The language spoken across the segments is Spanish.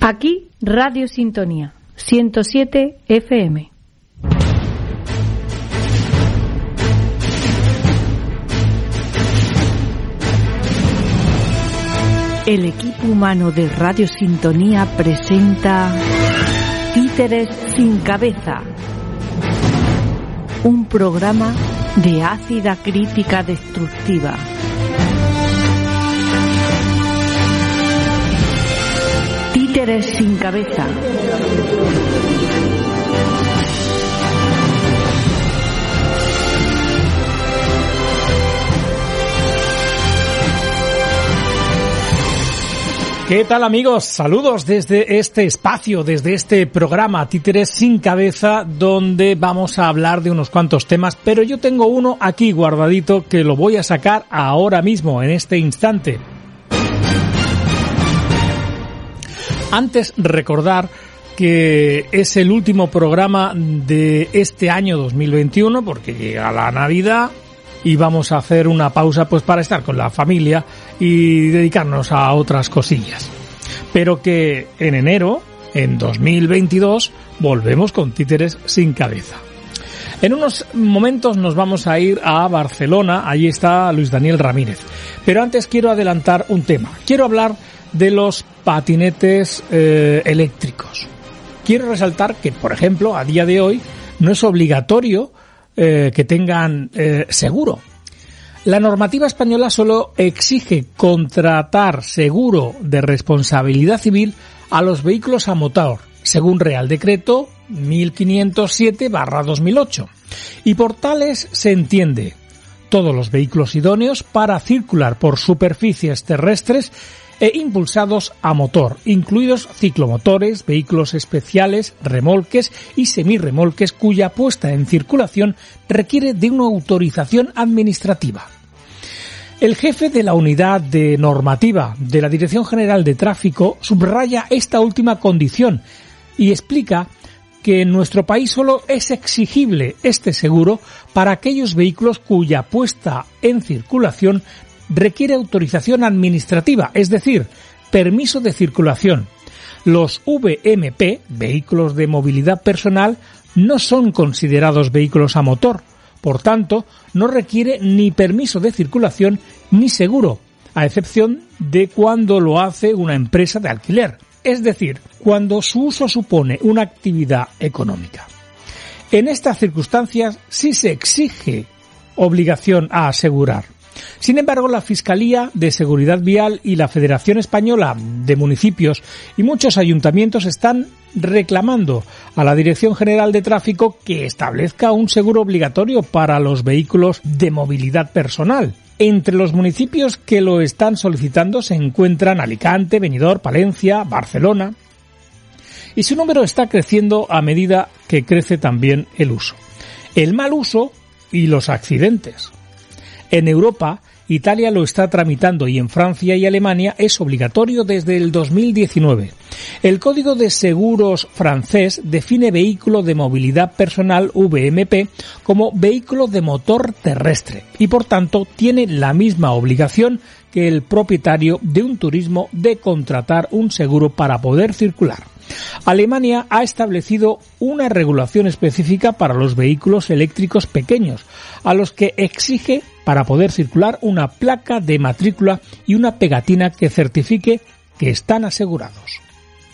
Aquí, Radio Sintonía, 107 FM. El equipo humano de Radio Sintonía presenta Títeres sin cabeza. Un programa de ácida crítica destructiva Títeres sin cabeza. ¿Qué tal amigos? Saludos desde este espacio, desde este programa Títeres sin cabeza, donde vamos a hablar de unos cuantos temas, pero yo tengo uno aquí guardadito que lo voy a sacar ahora mismo, en este instante. Antes recordar que es el último programa de este año 2021 porque llega la Navidad y vamos a hacer una pausa pues para estar con la familia y dedicarnos a otras cosillas. Pero que en enero, en 2022, volvemos con títeres sin cabeza. En unos momentos nos vamos a ir a Barcelona, allí está Luis Daniel Ramírez. Pero antes quiero adelantar un tema. Quiero hablar de los patinetes eh, eléctricos. Quiero resaltar que, por ejemplo, a día de hoy no es obligatorio eh, que tengan eh, seguro. La normativa española solo exige contratar seguro de responsabilidad civil a los vehículos a motor, según Real Decreto 1507-2008. Y por tales se entiende todos los vehículos idóneos para circular por superficies terrestres e impulsados a motor, incluidos ciclomotores, vehículos especiales, remolques y semirremolques cuya puesta en circulación requiere de una autorización administrativa. El jefe de la unidad de normativa de la Dirección General de Tráfico subraya esta última condición y explica que en nuestro país solo es exigible este seguro para aquellos vehículos cuya puesta en circulación requiere autorización administrativa, es decir, permiso de circulación. Los VMP, vehículos de movilidad personal, no son considerados vehículos a motor, por tanto, no requiere ni permiso de circulación ni seguro, a excepción de cuando lo hace una empresa de alquiler, es decir, cuando su uso supone una actividad económica. En estas circunstancias sí se exige obligación a asegurar. Sin embargo, la Fiscalía de Seguridad Vial y la Federación Española de Municipios y muchos ayuntamientos están reclamando a la Dirección General de Tráfico que establezca un seguro obligatorio para los vehículos de movilidad personal. Entre los municipios que lo están solicitando se encuentran Alicante, Benidorm, Palencia, Barcelona. Y su número está creciendo a medida que crece también el uso. El mal uso y los accidentes. En Europa, Italia lo está tramitando y en Francia y Alemania es obligatorio desde el 2019. El Código de Seguros francés define vehículo de movilidad personal VMP como vehículo de motor terrestre y por tanto tiene la misma obligación que el propietario de un turismo de contratar un seguro para poder circular. Alemania ha establecido una regulación específica para los vehículos eléctricos pequeños, a los que exige para poder circular una placa de matrícula y una pegatina que certifique que están asegurados.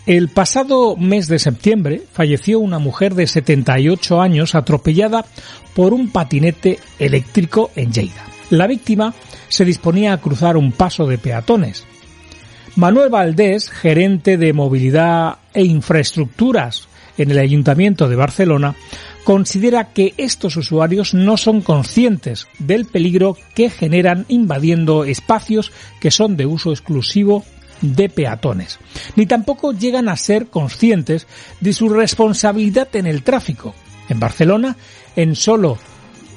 El pasado mes de septiembre falleció una mujer de 78 años atropellada por un patinete eléctrico en Lleida. La víctima se disponía a cruzar un paso de peatones. Manuel Valdés, gerente de movilidad e infraestructuras en el Ayuntamiento de Barcelona, considera que estos usuarios no son conscientes del peligro que generan invadiendo espacios que son de uso exclusivo de peatones, ni tampoco llegan a ser conscientes de su responsabilidad en el tráfico. En Barcelona, en solo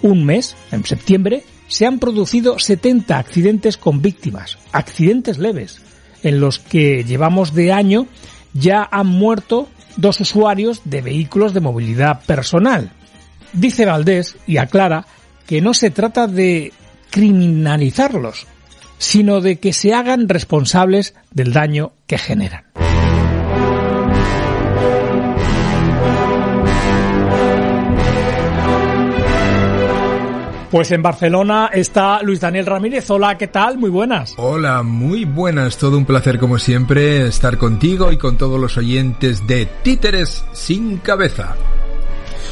un mes, en septiembre, se han producido 70 accidentes con víctimas, accidentes leves, en los que llevamos de año ya han muerto dos usuarios de vehículos de movilidad personal. Dice Valdés y aclara que no se trata de criminalizarlos, sino de que se hagan responsables del daño que generan. Pues en Barcelona está Luis Daniel Ramírez. Hola, ¿qué tal? Muy buenas. Hola, muy buenas. Todo un placer como siempre estar contigo y con todos los oyentes de Títeres sin cabeza.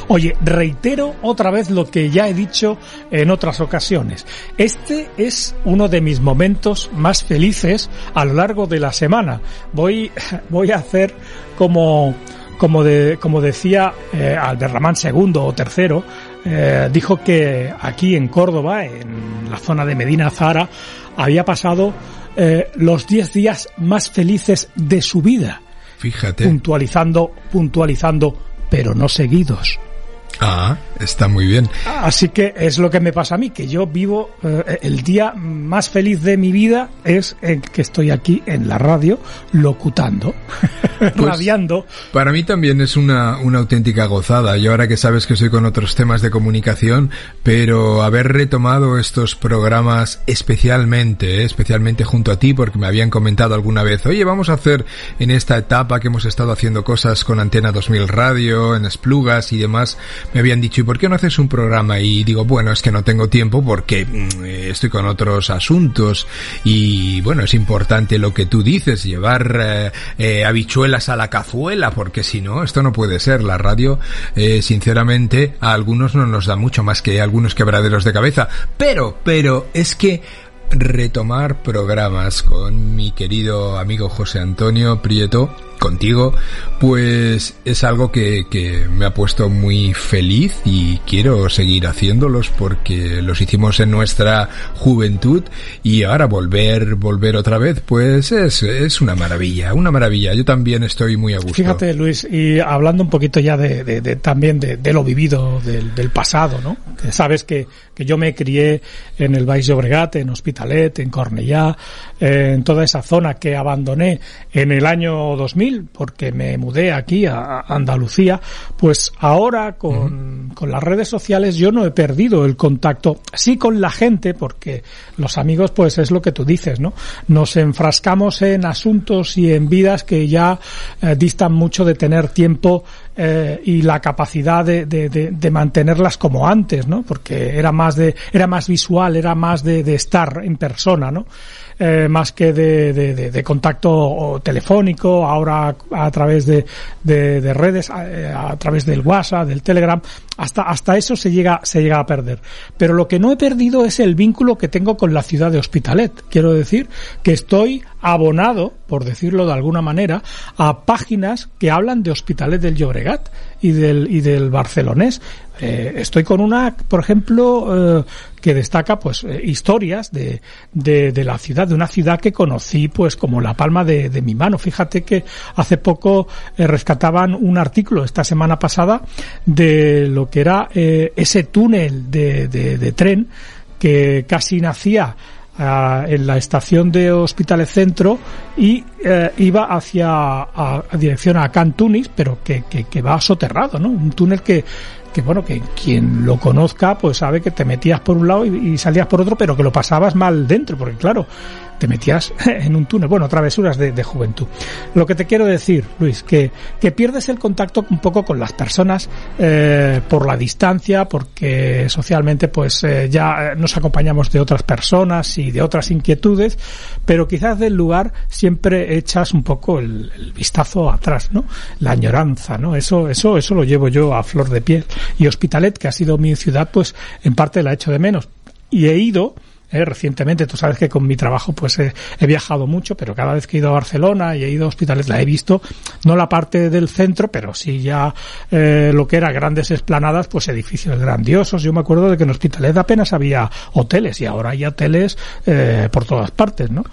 Oye, reitero otra vez lo que ya he dicho en otras ocasiones. Este es uno de mis momentos más felices a lo largo de la semana. Voy, voy a hacer como, como, de, como decía eh, Albert Ramán II o tercero, eh, dijo que aquí en Córdoba, en la zona de Medina Zara, había pasado eh, los 10 días más felices de su vida. Fíjate. Puntualizando, puntualizando, pero no seguidos. Ah, está muy bien. Así que es lo que me pasa a mí, que yo vivo eh, el día más feliz de mi vida es el que estoy aquí en la radio locutando, pues, radiando. Para mí también es una, una auténtica gozada. Yo ahora que sabes que estoy con otros temas de comunicación, pero haber retomado estos programas especialmente, eh, especialmente junto a ti, porque me habían comentado alguna vez, oye, vamos a hacer en esta etapa que hemos estado haciendo cosas con Antena 2000 Radio, en Esplugas y demás, me habían dicho, ¿y por qué no haces un programa? Y digo, bueno, es que no tengo tiempo porque mm, estoy con otros asuntos y bueno, es importante lo que tú dices, llevar eh, eh, habichuelas a la cazuela, porque si no, esto no puede ser. La radio, eh, sinceramente, a algunos no nos da mucho más que algunos quebraderos de cabeza. Pero, pero, es que retomar programas con mi querido amigo José Antonio Prieto contigo, pues es algo que, que, me ha puesto muy feliz y quiero seguir haciéndolos porque los hicimos en nuestra juventud y ahora volver, volver otra vez, pues es, es una maravilla, una maravilla. Yo también estoy muy a gusto. Fíjate, Luis, y hablando un poquito ya de, de, de también de, de, lo vivido del, del pasado, ¿no? Sabes que, que yo me crié en el Baix Llobregat, en Hospitalet, en Cornellá, eh, en toda esa zona que abandoné en el año 2000 porque me mudé aquí a Andalucía, pues ahora con, con las redes sociales yo no he perdido el contacto, sí con la gente, porque los amigos pues es lo que tú dices, ¿no? Nos enfrascamos en asuntos y en vidas que ya eh, distan mucho de tener tiempo eh, y la capacidad de, de, de, de, mantenerlas como antes, ¿no? Porque era más de, era más visual, era más de, estar en persona, ¿no? Eh, más que de, contacto telefónico, ahora a través de, de redes, a, a, través del WhatsApp, del Telegram, hasta, hasta eso se llega, se llega a perder. Pero lo que no he perdido es el vínculo que tengo con la ciudad de Hospitalet. Quiero decir que estoy abonado, por decirlo de alguna manera, a páginas que hablan de Hospitalet del Llobregat y del, y del barcelonés. Eh, estoy con una, por ejemplo, eh, que destaca pues eh, historias de, de, de, la ciudad, de una ciudad que conocí pues como la palma de, de mi mano. Fíjate que hace poco rescataban un artículo esta semana pasada de lo que era ese túnel de, de, tren que casi nacía Uh, en la estación de Hospitales Centro y uh, iba hacia a, a, dirección a Cantunis, pero que, que, que, va soterrado, ¿no? Un túnel que, que bueno, que quien lo conozca pues sabe que te metías por un lado y salías por otro, pero que lo pasabas mal dentro, porque claro, te metías en un túnel. Bueno, travesuras de, de, juventud. Lo que te quiero decir, Luis, que, que pierdes el contacto un poco con las personas eh, por la distancia, porque socialmente pues eh, ya nos acompañamos de otras personas y de otras inquietudes, pero quizás del lugar siempre echas un poco el, el vistazo atrás, ¿no? La añoranza, ¿no? Eso, eso, eso lo llevo yo a flor de piel. Y Hospitalet, que ha sido mi ciudad, pues en parte la he hecho de menos. Y he ido, eh, recientemente. Tú sabes que con mi trabajo pues he, viajado mucho, pero cada vez que he ido a Barcelona y he ido a hospitales la he visto, no la parte del centro, pero sí ya eh, lo que era grandes esplanadas, pues edificios grandiosos. Yo me acuerdo de que en Hospitalet apenas había hoteles y ahora hay hoteles eh, por todas partes, ¿no?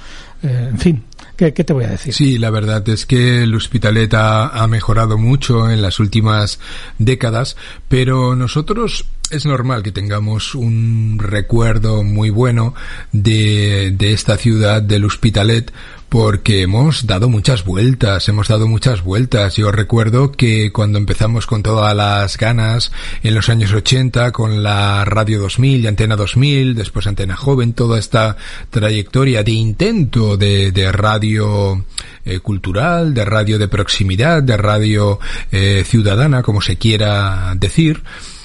Eh, en fin, ¿Qué, te voy a decir? Sí, la verdad es que el Hospitalet ha, mejorado mucho en las últimas décadas, pero nosotros es normal que tengamos un recuerdo muy bueno de, de esta ciudad del Hospitalet porque hemos dado muchas vueltas, hemos dado muchas vueltas. Yo recuerdo que cuando empezamos con todas las ganas en los años 80 con la Radio 2000 y Antena 2000, después Antena Joven, toda esta trayectoria de intento de, de radio eh, cultural, de radio de proximidad, de radio eh, ciudadana, como se quiera decir,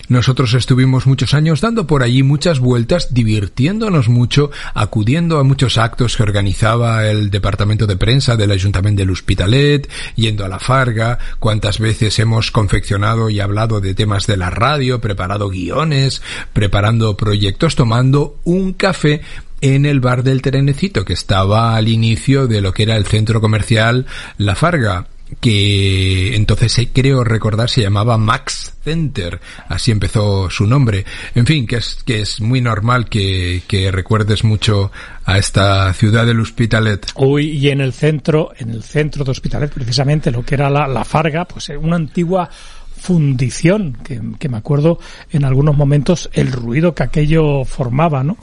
nosotros estuvimos muchos años dando por allí muchas vueltas, divirtiéndonos mucho, acudiendo a muchos actos que organizaba el departamento de prensa del Ayuntamiento del Hospitalet, yendo a la Farga, cuántas veces hemos confeccionado y hablado de temas de la radio, preparado guiones, preparando proyectos, tomando un café en el bar del Trenecito, que estaba al inicio de lo que era el centro comercial La Farga que entonces eh, creo recordar se llamaba Max Center, así empezó su nombre. En fin, que es, que es muy normal que, que recuerdes mucho a esta ciudad del Hospitalet. Uy, y en el centro, en el centro de Hospitalet, precisamente lo que era la, la Farga, pues eh, una antigua fundición, que, que me acuerdo en algunos momentos el ruido que aquello formaba, ¿no?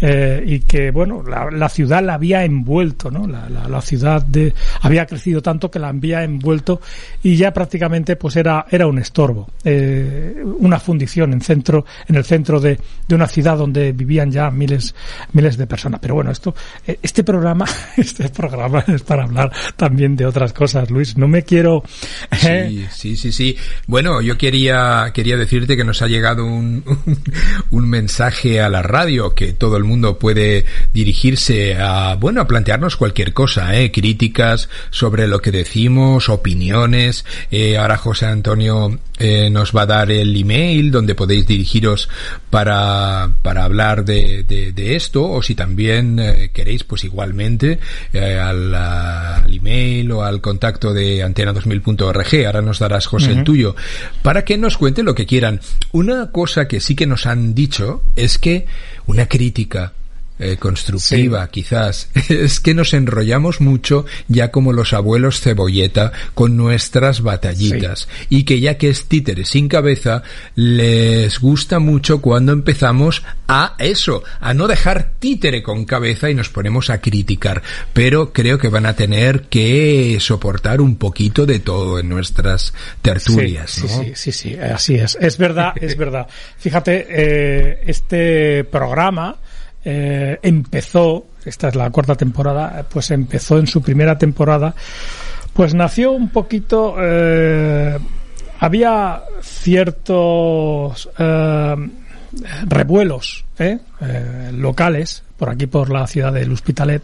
Eh, y que, bueno, la, la, ciudad la había envuelto, ¿no? La, la, la, ciudad de, había crecido tanto que la había envuelto y ya prácticamente pues era, era un estorbo, eh, una fundición en centro, en el centro de, de una ciudad donde vivían ya miles, miles de personas. Pero bueno, esto, eh, este programa, este programa es para hablar también de otras cosas, Luis. No me quiero. ¿eh? Sí, sí, sí, sí. Bueno, yo quería, quería decirte que nos ha llegado un, un, un mensaje a la radio que todo el mundo puede dirigirse a, bueno, a plantearnos cualquier cosa, ¿eh? críticas sobre lo que decimos, opiniones. Eh, ahora José Antonio eh, nos va a dar el email donde podéis dirigiros para, para hablar de, de, de esto o si también eh, queréis, pues igualmente al, al, email o al contacto de antena2000.org. Ahora nos darás, José, uh -huh. el tuyo, para que nos cuente lo que quieran. Una cosa que sí que nos han dicho es que una crítica eh, constructiva, sí. quizás, es que nos enrollamos mucho ya como los abuelos cebolleta con nuestras batallitas sí. y que ya que es títere sin cabeza, les gusta mucho cuando empezamos a eso, a no dejar títere con cabeza y nos ponemos a criticar, pero creo que van a tener que soportar un poquito de todo en nuestras tertulias. Sí, ¿no? sí, sí, sí, así es, es verdad, es verdad. Fíjate, eh, este programa eh, empezó, esta es la cuarta temporada, pues empezó en su primera temporada, pues nació un poquito, eh, había ciertos eh, revuelos ¿eh? eh, locales por aquí por la ciudad del Hospitalet,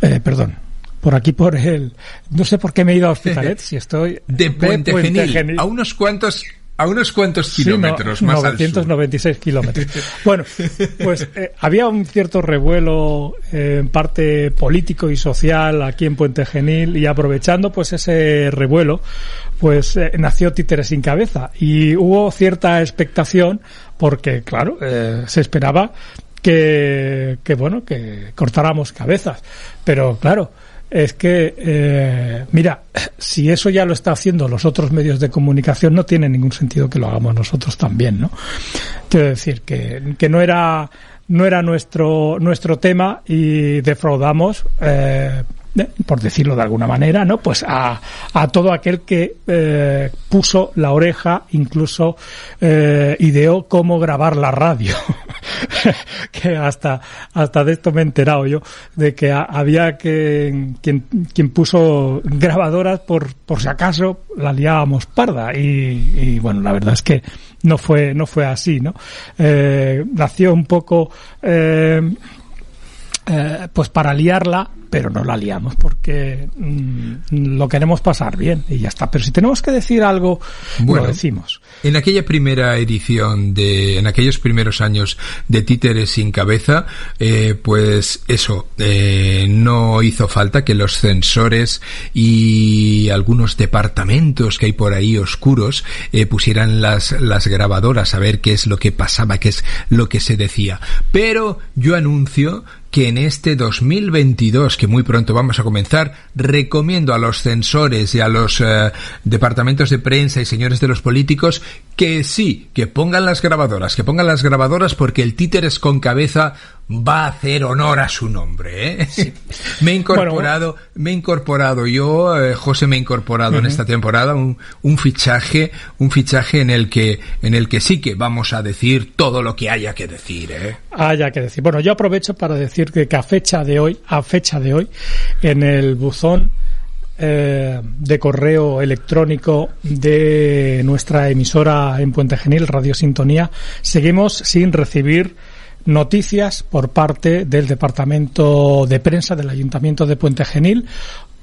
eh, perdón, por aquí por el no sé por qué me he ido a Hospitalet si estoy de Puente, Puente Genil, Genil, a unos cuantos a unos cuantos kilómetros sí, no, más 996 kilómetros. bueno, pues eh, había un cierto revuelo eh, en parte político y social aquí en Puente Genil y aprovechando pues ese revuelo, pues eh, nació Títeres sin cabeza y hubo cierta expectación porque, claro, eh, se esperaba que, que, bueno, que cortáramos cabezas. Pero, claro, es que, eh, mira, si eso ya lo está haciendo los otros medios de comunicación, no tiene ningún sentido que lo hagamos nosotros también, ¿no? Quiero decir que, que no era no era nuestro nuestro tema y defraudamos eh, por decirlo de alguna manera, ¿no? Pues a, a todo aquel que eh, puso la oreja, incluso eh, ideó cómo grabar la radio. que hasta, hasta de esto me he enterado yo, de que había que, quien, quien puso grabadoras por, por si acaso la liábamos parda. Y, y bueno, la verdad es que no fue, no fue así, ¿no? Eh, nació un poco, eh, eh, pues para liarla, pero no la liamos porque mmm, lo queremos pasar bien y ya está. Pero si tenemos que decir algo, bueno, lo decimos. En aquella primera edición de, en aquellos primeros años de Títeres sin cabeza, eh, pues eso, eh, no hizo falta que los censores y algunos departamentos que hay por ahí oscuros pusieran las, las grabadoras a ver qué es lo que pasaba, qué es lo que se decía. Pero yo anuncio que en este 2022, que muy pronto vamos a comenzar, recomiendo a los censores y a los eh, departamentos de prensa y señores de los políticos que sí, que pongan las grabadoras, que pongan las grabadoras porque el títeres con cabeza va a hacer honor a su nombre. ¿eh? me he incorporado, me he incorporado yo, eh, José me he incorporado en esta temporada un, un, fichaje, un fichaje en el que, en el que sí que vamos a decir todo lo que haya que decir. ¿eh? Haya que decir. Bueno, yo aprovecho para decir que, que a fecha de hoy, a fecha de hoy, en el buzón eh, de correo electrónico de nuestra emisora en Puente Genil, Radio Sintonía, seguimos sin recibir noticias por parte del Departamento de Prensa del Ayuntamiento de Puente Genil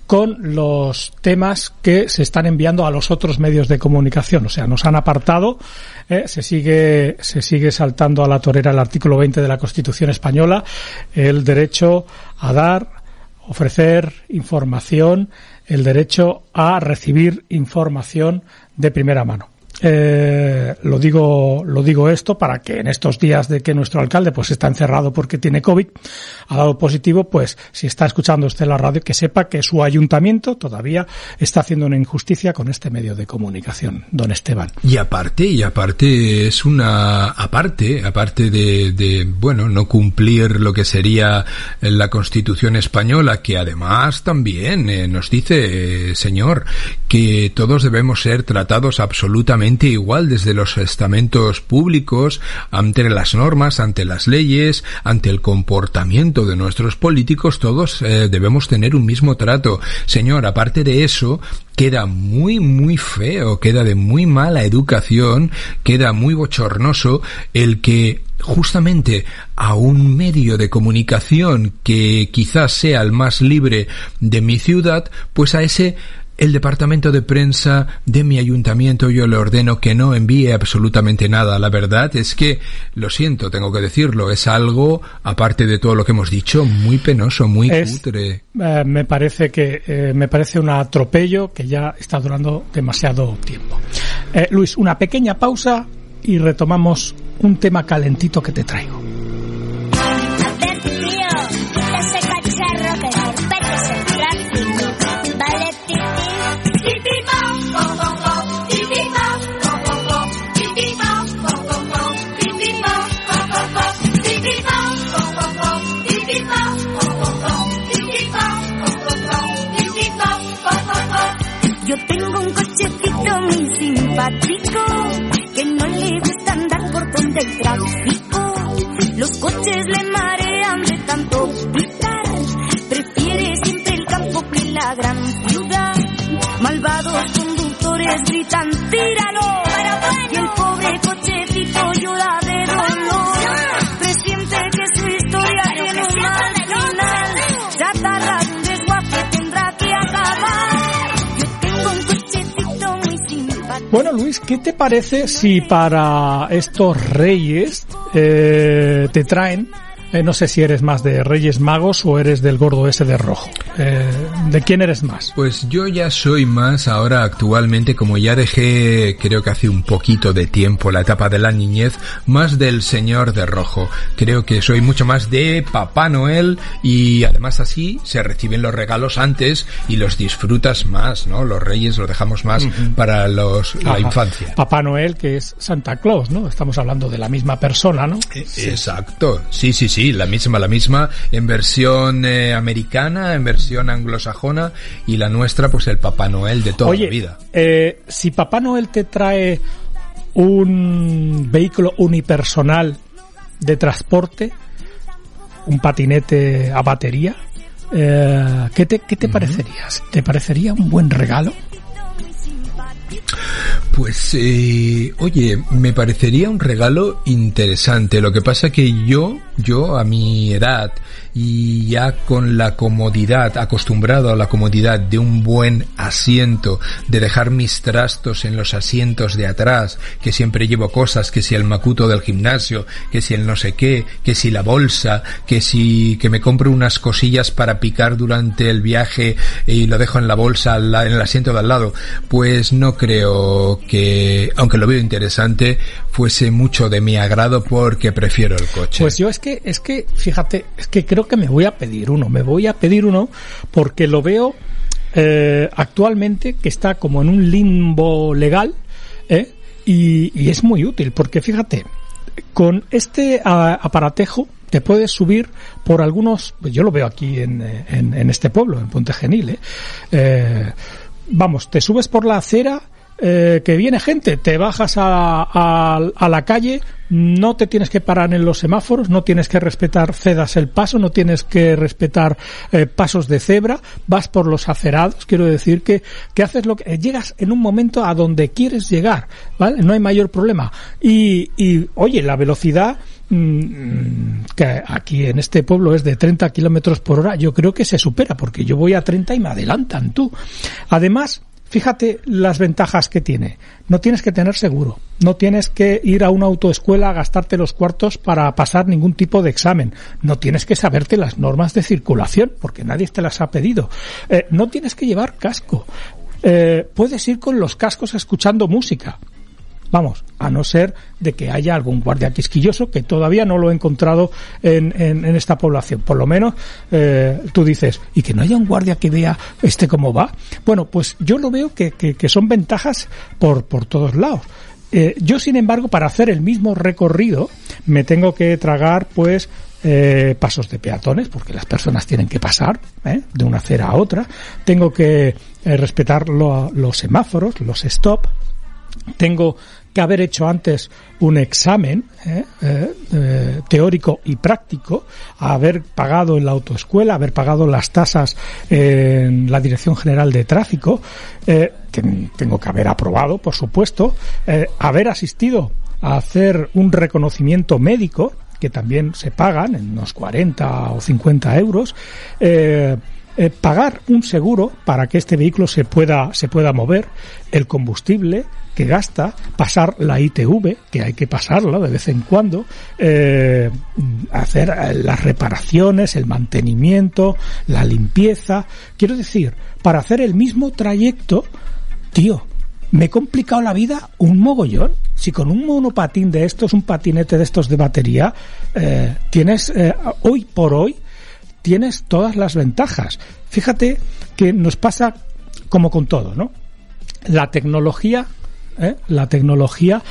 con los temas que se están enviando a los otros medios de comunicación. O sea, nos han apartado, eh, se sigue, se sigue saltando a la torera el artículo 20 de la Constitución española, el derecho a dar, ofrecer información, el derecho a recibir información de primera mano. Eh, lo digo lo digo esto para que en estos días de que nuestro alcalde pues está encerrado porque tiene covid ha dado positivo pues si está escuchando usted la radio que sepa que su ayuntamiento todavía está haciendo una injusticia con este medio de comunicación don Esteban. Y aparte y aparte es una aparte aparte de, de bueno no cumplir lo que sería la Constitución española que además también eh, nos dice eh, señor que todos debemos ser tratados absolutamente igual desde los estamentos públicos, ante las normas, ante las leyes, ante el comportamiento de nuestros políticos, todos eh, debemos tener un mismo trato. Señor, aparte de eso, queda muy, muy feo, queda de muy mala educación, queda muy bochornoso el que justamente a un medio de comunicación que quizás sea el más libre de mi ciudad, pues a ese el departamento de prensa de mi ayuntamiento yo le ordeno que no envíe absolutamente nada. La verdad es que, lo siento, tengo que decirlo, es algo, aparte de todo lo que hemos dicho, muy penoso, muy cutre. Eh, me parece que, eh, me parece un atropello que ya está durando demasiado tiempo. Eh, Luis, una pequeña pausa y retomamos un tema calentito que te traigo. Bueno, Luis, ¿qué te parece si para estos reyes eh, te traen eh, no sé si eres más de Reyes Magos o eres del gordo ese de rojo. Eh, ¿De quién eres más? Pues yo ya soy más ahora actualmente, como ya dejé creo que hace un poquito de tiempo la etapa de la niñez, más del señor de rojo. Creo que soy mucho más de Papá Noel y además así se reciben los regalos antes y los disfrutas más, ¿no? Los reyes los dejamos más uh -huh. para los, la infancia. Papá Noel que es Santa Claus, ¿no? Estamos hablando de la misma persona, ¿no? Sí. Exacto. Sí, sí, sí, la misma, la misma, en versión eh, americana, en versión anglosajona, y la nuestra, pues el Papá Noel de toda Oye, la vida. Eh, si Papá Noel te trae un vehículo unipersonal de transporte, un patinete a batería, eh, ¿qué te, qué te uh -huh. parecería? ¿Te parecería un buen regalo? Pues, eh, oye, me parecería un regalo interesante. Lo que pasa que yo, yo a mi edad y ya con la comodidad, acostumbrado a la comodidad de un buen asiento, de dejar mis trastos en los asientos de atrás, que siempre llevo cosas, que si el macuto del gimnasio, que si el no sé qué, que si la bolsa, que si que me compro unas cosillas para picar durante el viaje y lo dejo en la bolsa en el asiento de al lado, pues no creo que, aunque lo veo interesante, fuese mucho de mi agrado porque prefiero el coche. Pues yo es que, es que, fíjate, es que creo que me voy a pedir uno, me voy a pedir uno porque lo veo eh, actualmente que está como en un limbo legal, ¿eh? y, y es muy útil porque fíjate, con este a- aparatejo te puedes subir por algunos, yo lo veo aquí en, en, en este pueblo, en Ponte Genil, ¿eh? Eh, vamos, te subes por la acera, eh, que viene gente, te bajas a, a, a la calle, no te tienes que parar en los semáforos, no tienes que respetar cedas el paso, no tienes que respetar eh, pasos de cebra, vas por los acerados, quiero decir que, que haces lo que, eh, llegas en un momento a donde quieres llegar, ¿vale? No hay mayor problema. Y, y oye, la velocidad, mm, que aquí en este pueblo es de 30 kilómetros por hora, yo creo que se supera, porque yo voy a 30 y me adelantan tú. Además, Fíjate las ventajas que tiene. No tienes que tener seguro. No tienes que ir a una autoescuela a gastarte los cuartos para pasar ningún tipo de examen. No tienes que saberte las normas de circulación porque nadie te las ha pedido. Eh, no tienes que llevar casco. Eh, puedes ir con los cascos escuchando música. Vamos, a no ser de que haya algún guardia quisquilloso que todavía no lo he encontrado en, en, esta población. Por lo menos eh, tú dices, y que no haya un guardia que vea este cómo va. Bueno, pues yo lo veo que, que, son ventajas por, por todos lados. Eh, yo, sin embargo, para hacer el mismo recorrido, me tengo que tragar, pues, eh, pasos de peatones, porque las personas tienen que pasar ¿eh? de una acera a otra. Tengo que eh, respetar lo, los semáforos, los stop. Tengo que haber hecho antes un examen ¿eh? Eh, eh, teórico y práctico, haber pagado en la autoescuela, haber pagado las tasas en la Dirección General de Tráfico, eh, tengo que haber aprobado, por supuesto, haber asistido a hacer un reconocimiento médico, que también se pagan en unos 40 o 50 euros, pagar un seguro para que este vehículo se pueda, se pueda mover, el combustible que gasta, pasar la ITV, que hay que pasarla de vez en cuando, eh, hacer eh, las reparaciones, el mantenimiento, la limpieza. Quiero decir, para hacer el mismo trayecto, tío, me he complicado la vida un mogollón. Si con un monopatín de estos, un patinete de estos de batería, eh, tienes hoy por hoy tienes todas las ventajas. Fíjate que nos pasa como con todo, ¿no? La tecnología, ¿eh? la tecnología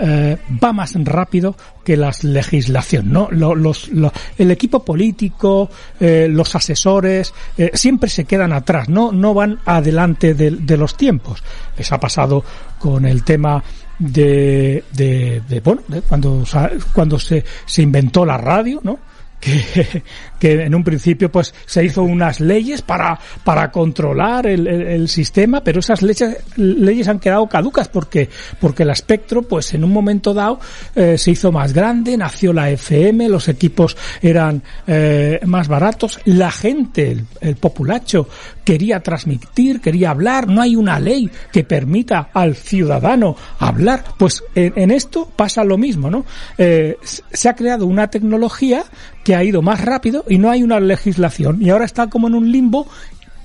eh, va más rápido que la legislación, ¿no? Lo- los, lo- el equipo político, eh, los asesores, eh, siempre se quedan atrás, no, no van adelante de, de los tiempos. Les ha pasado con el tema de, de, de, bueno, de cuando, cuando se, se inventó la radio, ¿no? que, que en un principio pues se hizo unas leyes para, para controlar el, el- el sistema, pero esas leyes, leyes han quedado caducas porque, porque el espectro pues en un momento dado eh, se hizo más grande, nació la FM, los equipos eran eh, más baratos, la gente, el, el populacho quería transmitir, quería hablar, no hay una ley que permita al ciudadano hablar, pues en, en esto pasa lo mismo, ¿no? Eh, se ha creado una tecnología que ha ido más rápido y no hay una legislación y ahora está como en un limbo,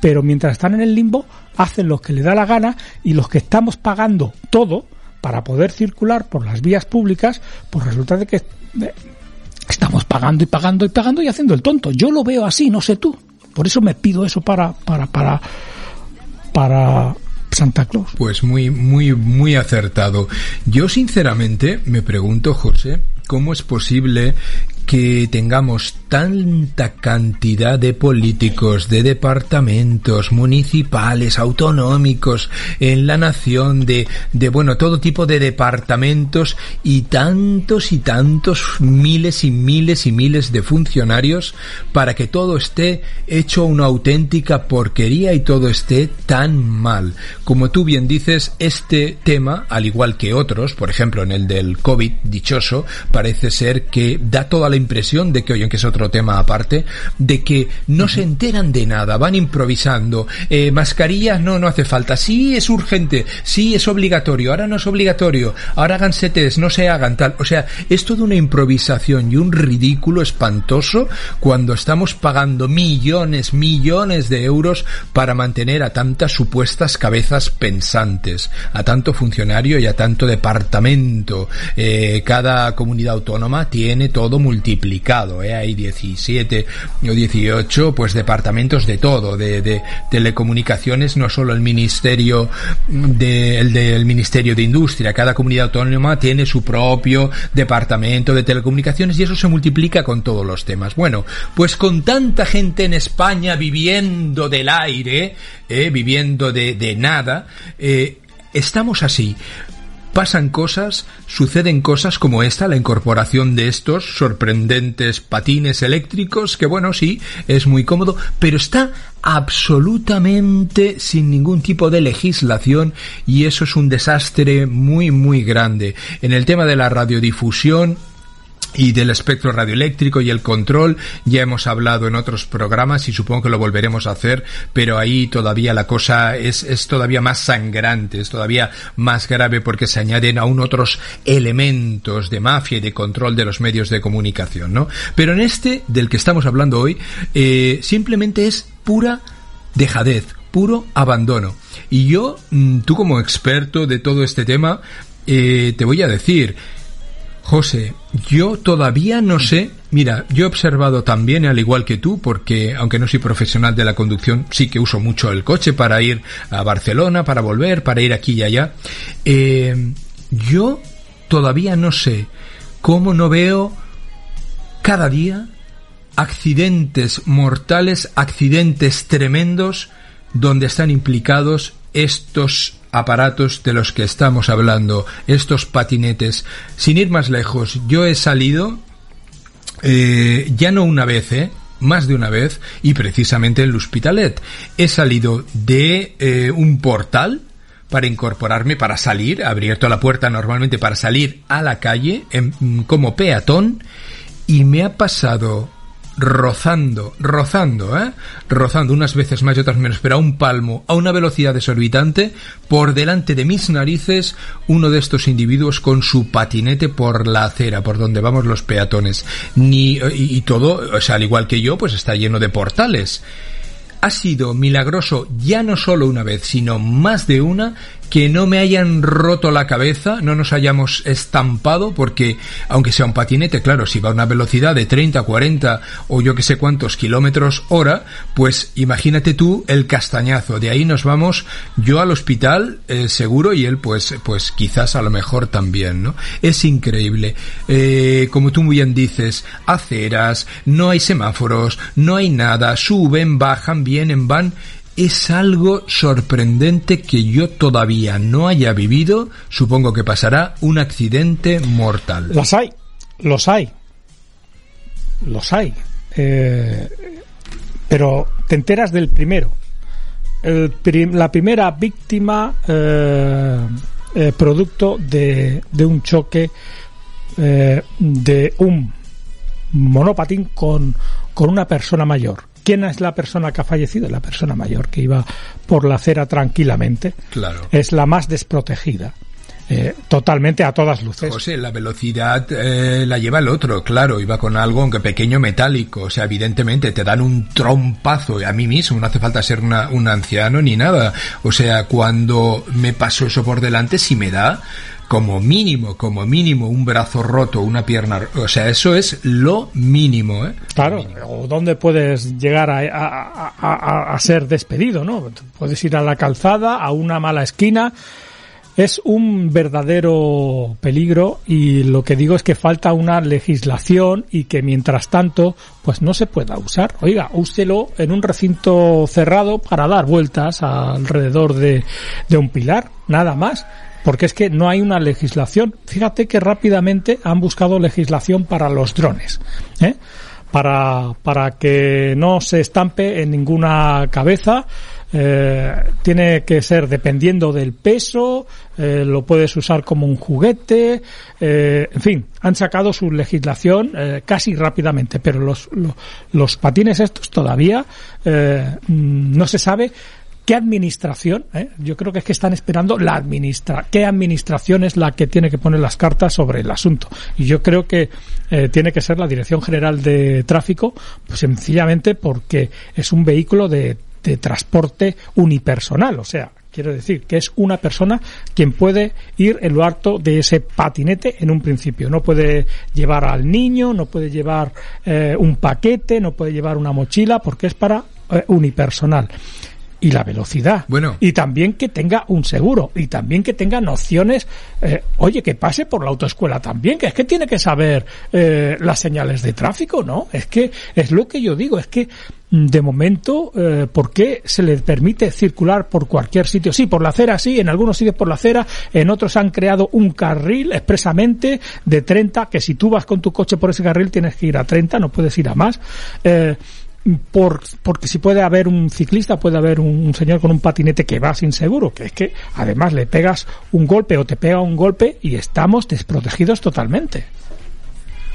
pero mientras están en el limbo hacen lo que le da la gana y los que estamos pagando todo para poder circular por las vías públicas, pues resulta de que eh, estamos pagando y pagando y pagando y haciendo el tonto. Yo lo veo así, no sé tú. Por eso me pido eso para para para para Santa Claus. Pues muy, muy, muy acertado. Yo sinceramente me pregunto, José, ¿cómo es posible que tengamos tanta cantidad de políticos, de departamentos municipales, autonómicos, en la nación, de, de bueno, todo tipo de departamentos y tantos y tantos miles y miles y miles de funcionarios para que todo esté hecho una auténtica porquería y todo esté tan mal. Como tú bien dices, este tema, al igual que otros, por ejemplo en el del COVID dichoso, parece ser que da toda la la impresión de que, oye, que es otro tema aparte, de que no se enteran de nada, van improvisando. Eh, mascarillas no, no hace falta. Sí es urgente, sí es obligatorio, ahora no es obligatorio, ahora háganse test, no se hagan tal. O sea, es toda una improvisación y un ridículo espantoso cuando estamos pagando millones, millones de euros para mantener a tantas supuestas cabezas pensantes, a tanto funcionario y a tanto departamento. Eh, cada comunidad autónoma tiene todo multiplicado, ¿eh? hay 17 o 18 pues departamentos de todo, de, de telecomunicaciones, no solo el ministerio de, el del Ministerio de Industria, cada comunidad autónoma tiene su propio departamento de telecomunicaciones y eso se multiplica con todos los temas. Bueno, pues con tanta gente en España viviendo del aire, eh, viviendo de, de nada, eh, estamos así pasan cosas, suceden cosas como esta, la incorporación de estos sorprendentes patines eléctricos, que bueno, sí, es muy cómodo, pero está absolutamente sin ningún tipo de legislación y eso es un desastre muy, muy grande. En el tema de la radiodifusión, y del espectro radioeléctrico y el control ya hemos hablado en otros programas y supongo que lo volveremos a hacer, pero ahí todavía la cosa es, es todavía más sangrante, es todavía más grave porque se añaden aún otros elementos de mafia y de control de los medios de comunicación, ¿no? Pero en este del que estamos hablando hoy, eh, simplemente es pura dejadez, puro abandono. Y yo, mm, tú como experto de todo este tema, eh, te voy a decir, José, yo todavía no sé, mira, yo he observado también, al igual que tú, porque aunque no soy profesional de la conducción, sí que uso mucho el coche para ir a Barcelona, para volver, para ir aquí y allá. Eh, yo todavía no sé cómo no veo cada día accidentes mortales, accidentes tremendos, donde están implicados estos aparatos de los que estamos hablando, estos patinetes. Sin ir más lejos, yo he salido, eh, ya no una vez, eh, más de una vez, y precisamente en el Hospitalet. He salido de eh, un portal para incorporarme, para salir, abierto la puerta normalmente para salir a la calle como peatón, y me ha pasado rozando, rozando, ¿eh? Rozando unas veces más y otras menos, pero a un palmo, a una velocidad desorbitante, por delante de mis narices, uno de estos individuos con su patinete por la acera, por donde vamos los peatones. Ni, y, y todo, o sea, al igual que yo, pues está lleno de portales ha sido milagroso ya no solo una vez, sino más de una, que no me hayan roto la cabeza, no nos hayamos estampado, porque aunque sea un patinete, claro, si va a una velocidad de 30, 40 o yo que sé cuántos kilómetros hora, pues imagínate tú el castañazo. De ahí nos vamos yo al hospital seguro y él pues, pues quizás a lo mejor también, ¿no? Es increíble. Eh, como tú muy bien dices, aceras, no hay semáforos, no hay nada, suben, bajan, vienen, van es algo sorprendente que yo todavía no haya vivido. Supongo que pasará un accidente mortal. Los hay, los hay, los hay. Eh, pero te enteras del primero. La primera víctima eh, eh, producto de, de, un choque de un monopatín con, con una persona mayor ¿Quién es la persona que ha fallecido? La persona mayor que iba por la acera tranquilamente. Claro. Es la más desprotegida. Eh, totalmente a todas luces. José, la velocidad eh, la lleva el otro, claro, iba con algo aunque pequeño metálico, o sea, evidentemente te dan un trompazo, a mí mismo, no hace falta ser una, un anciano ni nada, o sea, cuando me pasó eso por delante, si me da, como mínimo, como mínimo un brazo roto, una pierna, o sea, eso es lo mínimo, ¿eh? Claro, o dónde puedes llegar a, a, a, a, ser despedido, ¿no? Puedes ir a la calzada, a una mala esquina. Es un verdadero peligro y lo que digo es que falta una legislación y que mientras tanto pues no se pueda usar. Oiga, úselo en un recinto cerrado para dar vueltas alrededor de, de un pilar, nada más porque es que no hay una legislación. Fíjate que rápidamente han buscado legislación para los drones, ¿eh? para, para que no se estampe en ninguna cabeza eh, tiene que ser dependiendo del peso, eh, lo puedes usar como un juguete, eh, en fin, han sacado su legislación eh, casi rápidamente, pero los, los, los patines estos todavía eh, mm, no se sabe ¿Qué administración? eh? Yo creo que es que están esperando la administra qué administración es la que tiene que poner las cartas sobre el asunto. Y yo creo que eh, tiene que ser la Dirección General de Tráfico, pues sencillamente porque es un vehículo de, transporte unipersonal, o sea, quiero decir que es una persona quien puede ir en lo harto de ese patinete en un principio. No puede llevar al niño, no puede llevar eh, un paquete, no puede llevar una mochila, porque es para unipersonal y la velocidad. Bueno. Y también que tenga un seguro. Y también que tenga nociones. eh, oye, que pase por la autoescuela también. Que es que tiene que saber eh, las señales de tráfico, ¿no? Es que es lo que yo digo. Es que mm, de momento, eh, ¿por qué se le permite circular por cualquier sitio? Sí, por la acera, sí, en algunos sitios por la acera, en otros han creado un carril expresamente de 30, que si tú vas con tu coche por ese carril tienes que ir a 30, no puedes ir a más. Eh, por, porque si puede haber un ciclista, puede haber un, un señor con un patinete que va sin seguro, que es que además le pegas un golpe o te pega un golpe y estamos desprotegidos totalmente.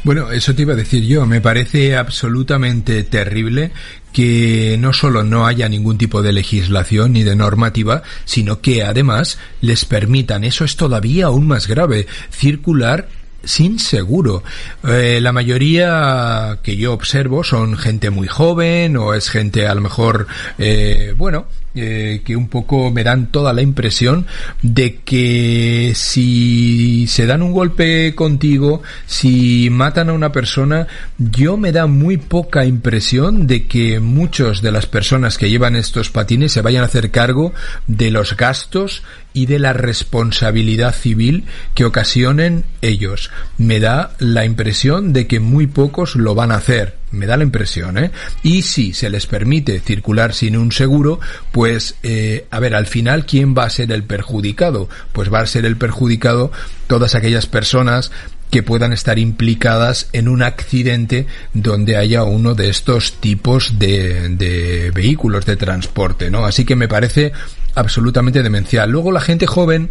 Bueno, eso te iba a decir yo. Me parece absolutamente terrible que no solo no haya ningún tipo de legislación ni de normativa, sino que además les permitan, eso es todavía aún más grave, circular sin seguro. Eh, la mayoría que yo observo son gente muy joven o es gente a lo mejor, eh, bueno, eh, que un poco me dan toda la impresión de que si se dan un golpe contigo, si matan a una persona, yo me da muy poca impresión de que muchos de las personas que llevan estos patines se vayan a hacer cargo de los gastos y de la responsabilidad civil que ocasionen ellos. Me da la impresión de que muy pocos lo van a hacer. Me da la impresión, ¿eh? Y si se les permite circular sin un seguro, pues, eh, a ver, al final, ¿quién va a ser el perjudicado? Pues va a ser el perjudicado todas aquellas personas que puedan estar implicadas en un accidente donde haya uno de estos tipos de, de vehículos de transporte, ¿no? Así que me parece absolutamente demencial. Luego la gente joven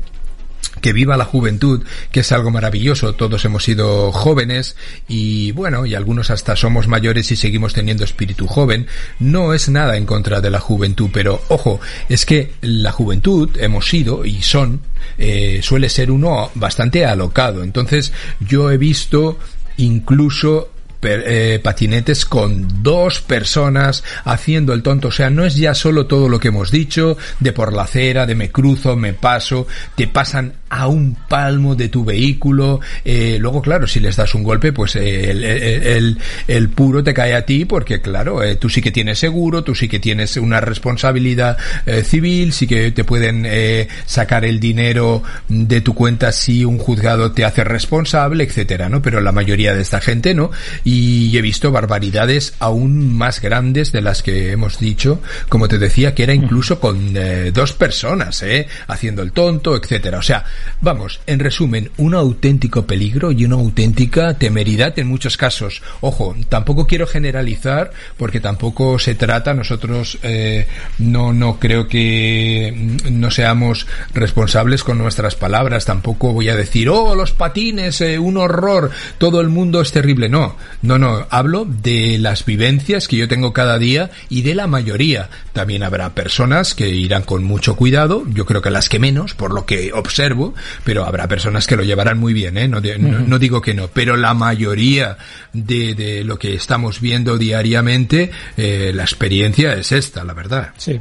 que viva la juventud, que es algo maravilloso, todos hemos sido jóvenes y bueno, y algunos hasta somos mayores y seguimos teniendo espíritu joven, no es nada en contra de la juventud, pero ojo, es que la juventud hemos sido y son, eh, suele ser uno bastante alocado, entonces yo he visto incluso per- eh, patinetes con dos personas haciendo el tonto. O sea, no es ya solo todo lo que hemos dicho, de por la acera, de me cruzo, me paso, te pasan a un palmo de tu vehículo. Eh, luego, claro, si les das un golpe, pues eh, el, el, el- puro te cae a ti porque, claro, eh, tú sí que tienes seguro, tú sí que tienes una responsabilidad eh, civil, sí que te pueden eh, sacar el dinero de tu cuenta si un juzgado te hace responsable, etcétera, ¿no? Pero la mayoría de esta gente no. Y he visto barbaridades aún más grandes de las que hemos dicho, como te decía, que era incluso con eh, dos personas, ¿eh? Haciendo el tonto, etcétera. O sea, vamos, en resumen, un auténtico peligro y una auténtica temeridad en muchos casos. Ojo, tampoco quiero generalizar porque tampoco se trata, nosotros eh, no, no creo que no seamos responsables con nuestras palabras, tampoco voy a decir, oh, los patines, eh, un horror, todo el mundo es terrible. No, no, no, hablo de las vivencias que yo tengo cada día y de la mayoría. También habrá personas que irán con mucho cuidado, yo creo que las que menos, por lo que observo, pero habrá personas que lo llevarán muy bien, ¿eh? no, de- no- no digo que no, pero la mayoría de, de lo que estamos viendo diariamente, eh, la experiencia es esta, la verdad. Sí.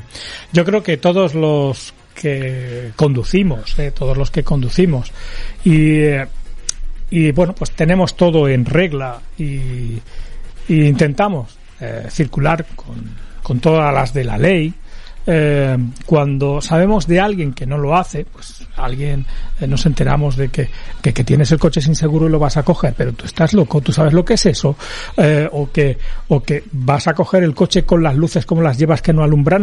Yo creo que todos los que conducimos, eh, todos los que conducimos y, y bueno, pues tenemos todo en regla y, y intentamos circular con, con todas las de la ley. Eh, cuando sabemos de alguien que no lo hace, pues alguien eh, nos enteramos de que, que, tienes el coche sin seguro y lo vas a coger, pero tú estás loco, tú sabes lo que es eso, Eh, o que o que vas a coger el coche con las luces como las llevas que no alumbran.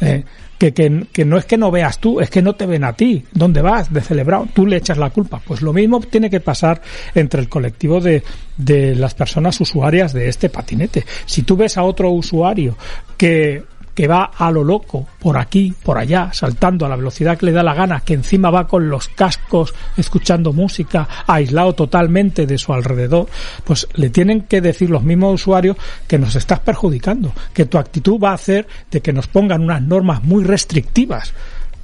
Eh, que, que, que no es que no veas tú, es que no te ven a ti. ¿Dónde vas? De celebrado. Tú le echas la culpa. Pues lo mismo tiene que pasar entre el colectivo de, de las personas usuarias de este patinete. Si tú ves a otro usuario que, que va a lo loco, por aquí, por allá, saltando a la velocidad que le da la gana, que encima va con los cascos escuchando música, aislado totalmente de su alrededor, pues le tienen que decir los mismos usuarios que nos estás perjudicando, que tu actitud va a hacer de que nos pongan unas normas muy restrictivas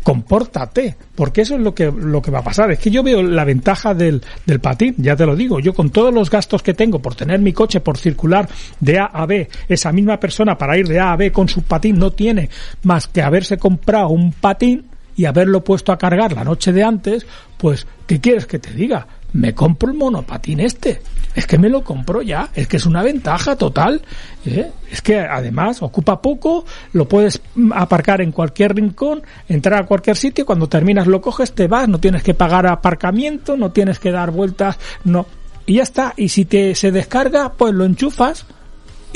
compórtate, porque eso es lo que, lo que va a pasar. Es que yo veo la ventaja del, del patín, ya te lo digo, yo con todos los gastos que tengo por tener mi coche, por circular de A a B, esa misma persona para ir de A a B con su patín no tiene más que haberse comprado un patín y haberlo puesto a cargar la noche de antes, pues, ¿qué quieres que te diga? Me compro el monopatín este. Es que me lo compro ya, es que es una ventaja total, ¿eh? es que además ocupa poco, lo puedes aparcar en cualquier rincón, entrar a cualquier sitio, cuando terminas lo coges, te vas, no tienes que pagar aparcamiento, no tienes que dar vueltas, no, y ya está, y si te se descarga, pues lo enchufas,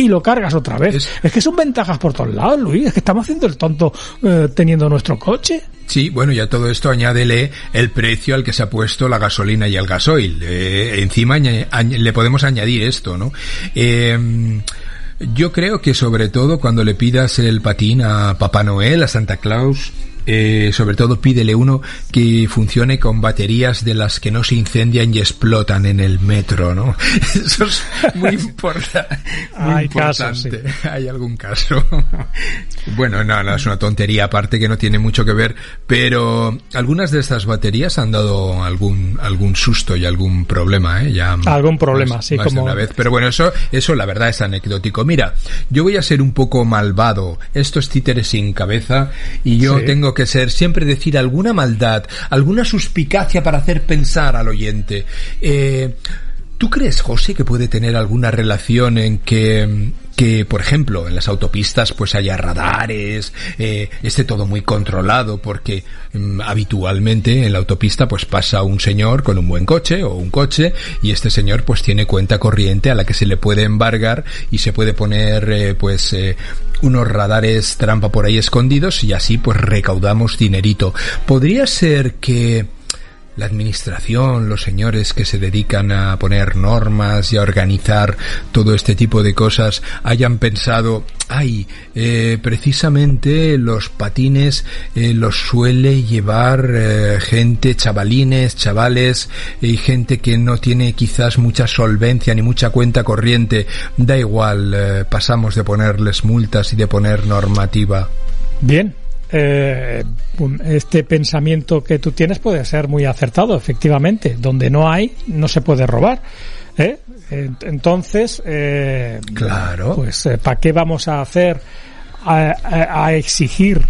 y lo cargas otra vez. Es, que son ventajas por todos lados, Luis. Es que estamos haciendo el tonto eh, teniendo nuestro coche. Sí, bueno, ya todo esto añádele el precio al que se ha puesto la gasolina y el gasoil. Eh, encima le podemos añadir esto, ¿no? Eh, yo creo que sobre todo cuando le pidas el patín a Papá Noel, a Santa Claus, eh, sobre todo pídele uno que funcione con baterías de las que no se incendian y explotan en el metro, ¿no? Eso es muy, importante. Hay Casos, Hay algún caso. bueno, no, no, es una tontería aparte que no tiene mucho que ver, pero algunas de estas baterías han dado algún algún susto y algún problema, ¿eh? Ya algún problema, sí, como una vez. Pero bueno, eso eso la verdad es anecdótico. Mira, yo voy a ser un poco malvado. Estos títeres sin cabeza y yo tengo que ser siempre decir alguna maldad, alguna suspicacia para hacer pensar al oyente. Eh, ¿Tú crees, José, que puede tener alguna relación en que, que, por ejemplo, en las autopistas pues haya radares, eh, esté todo muy controlado? Porque mm, habitualmente en la autopista pues pasa un señor con un buen coche o un coche y este señor pues tiene cuenta corriente a la que se le puede embargar y se puede poner eh, pues eh, unos radares trampa por ahí escondidos y así pues recaudamos dinerito. Podría ser que la administración, los señores que se dedican a poner normas y a organizar todo este tipo de cosas hayan pensado, ay, eh, precisamente los patines eh, los suele llevar eh, gente, chavalines, chavales y gente que no tiene quizás mucha solvencia ni mucha cuenta corriente. Da igual, pasamos de ponerles multas y de poner normativa. Bien, eh, este pensamiento que tú tienes puede ser muy acertado, efectivamente. Donde no hay, no se puede robar. ¿eh? Entonces, eh, claro. Pues, ¿para qué vamos a hacer, a, exigir,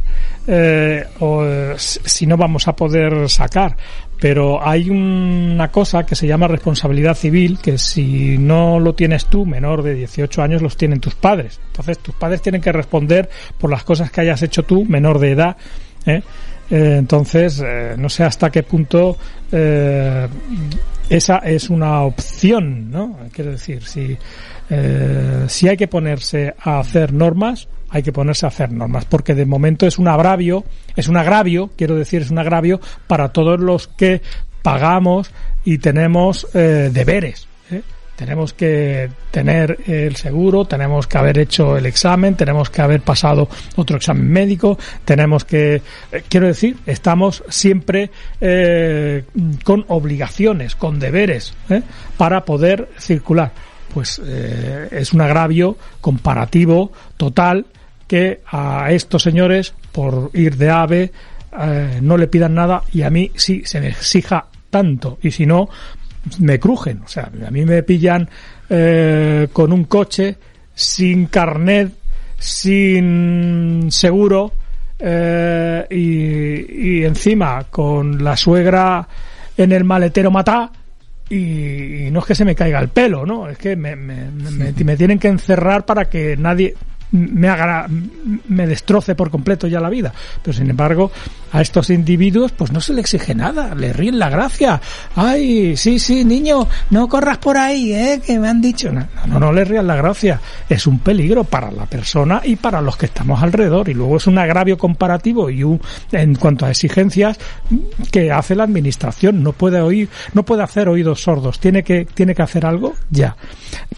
o, si no vamos a poder sacar? Pero hay una cosa que se llama responsabilidad civil que si no lo tienes tú, menor de 18 años, los tienen tus padres. Entonces tus padres tienen que responder por las cosas que hayas hecho tú, menor de edad. ¿eh? Eh, entonces, eh, no sé hasta qué punto esa es una opción, ¿no? Quiero decir, si, si hay que ponerse a hacer normas, hay que ponerse a hacer normas, porque de momento es un agravio, es un agravio, quiero decir, es un agravio para todos los que pagamos y tenemos eh, deberes. ¿eh? Tenemos que tener el seguro, tenemos que haber hecho el examen, tenemos que haber pasado otro examen médico, tenemos que, eh, quiero decir, estamos siempre con obligaciones, con deberes para poder circular. Pues es un agravio comparativo total que a estos señores, por ir de ave, eh, no le pidan nada y a mí sí se me exija tanto. Y si no, me crujen. O sea, a mí me pillan eh, con un coche sin carnet, sin seguro eh, y, encima con la suegra en el maletero matá. Y, no es que se me caiga el pelo, ¿no? Es que me, me tienen que encerrar para que nadie, me haga, me destroce por completo ya la vida. Pero sin embargo, a estos individuos, pues no se le exige nada, le ríen la gracia. Ay, sí, sí, niño, no corras por ahí, eh, que me han dicho. No, no, no le rían la gracia. Es un peligro para la persona y para los que estamos alrededor. Y luego es un agravio comparativo y un, en cuanto a exigencias que hace la administración. No puede oír, no puede hacer oídos sordos. Tiene que, tiene que hacer algo ya.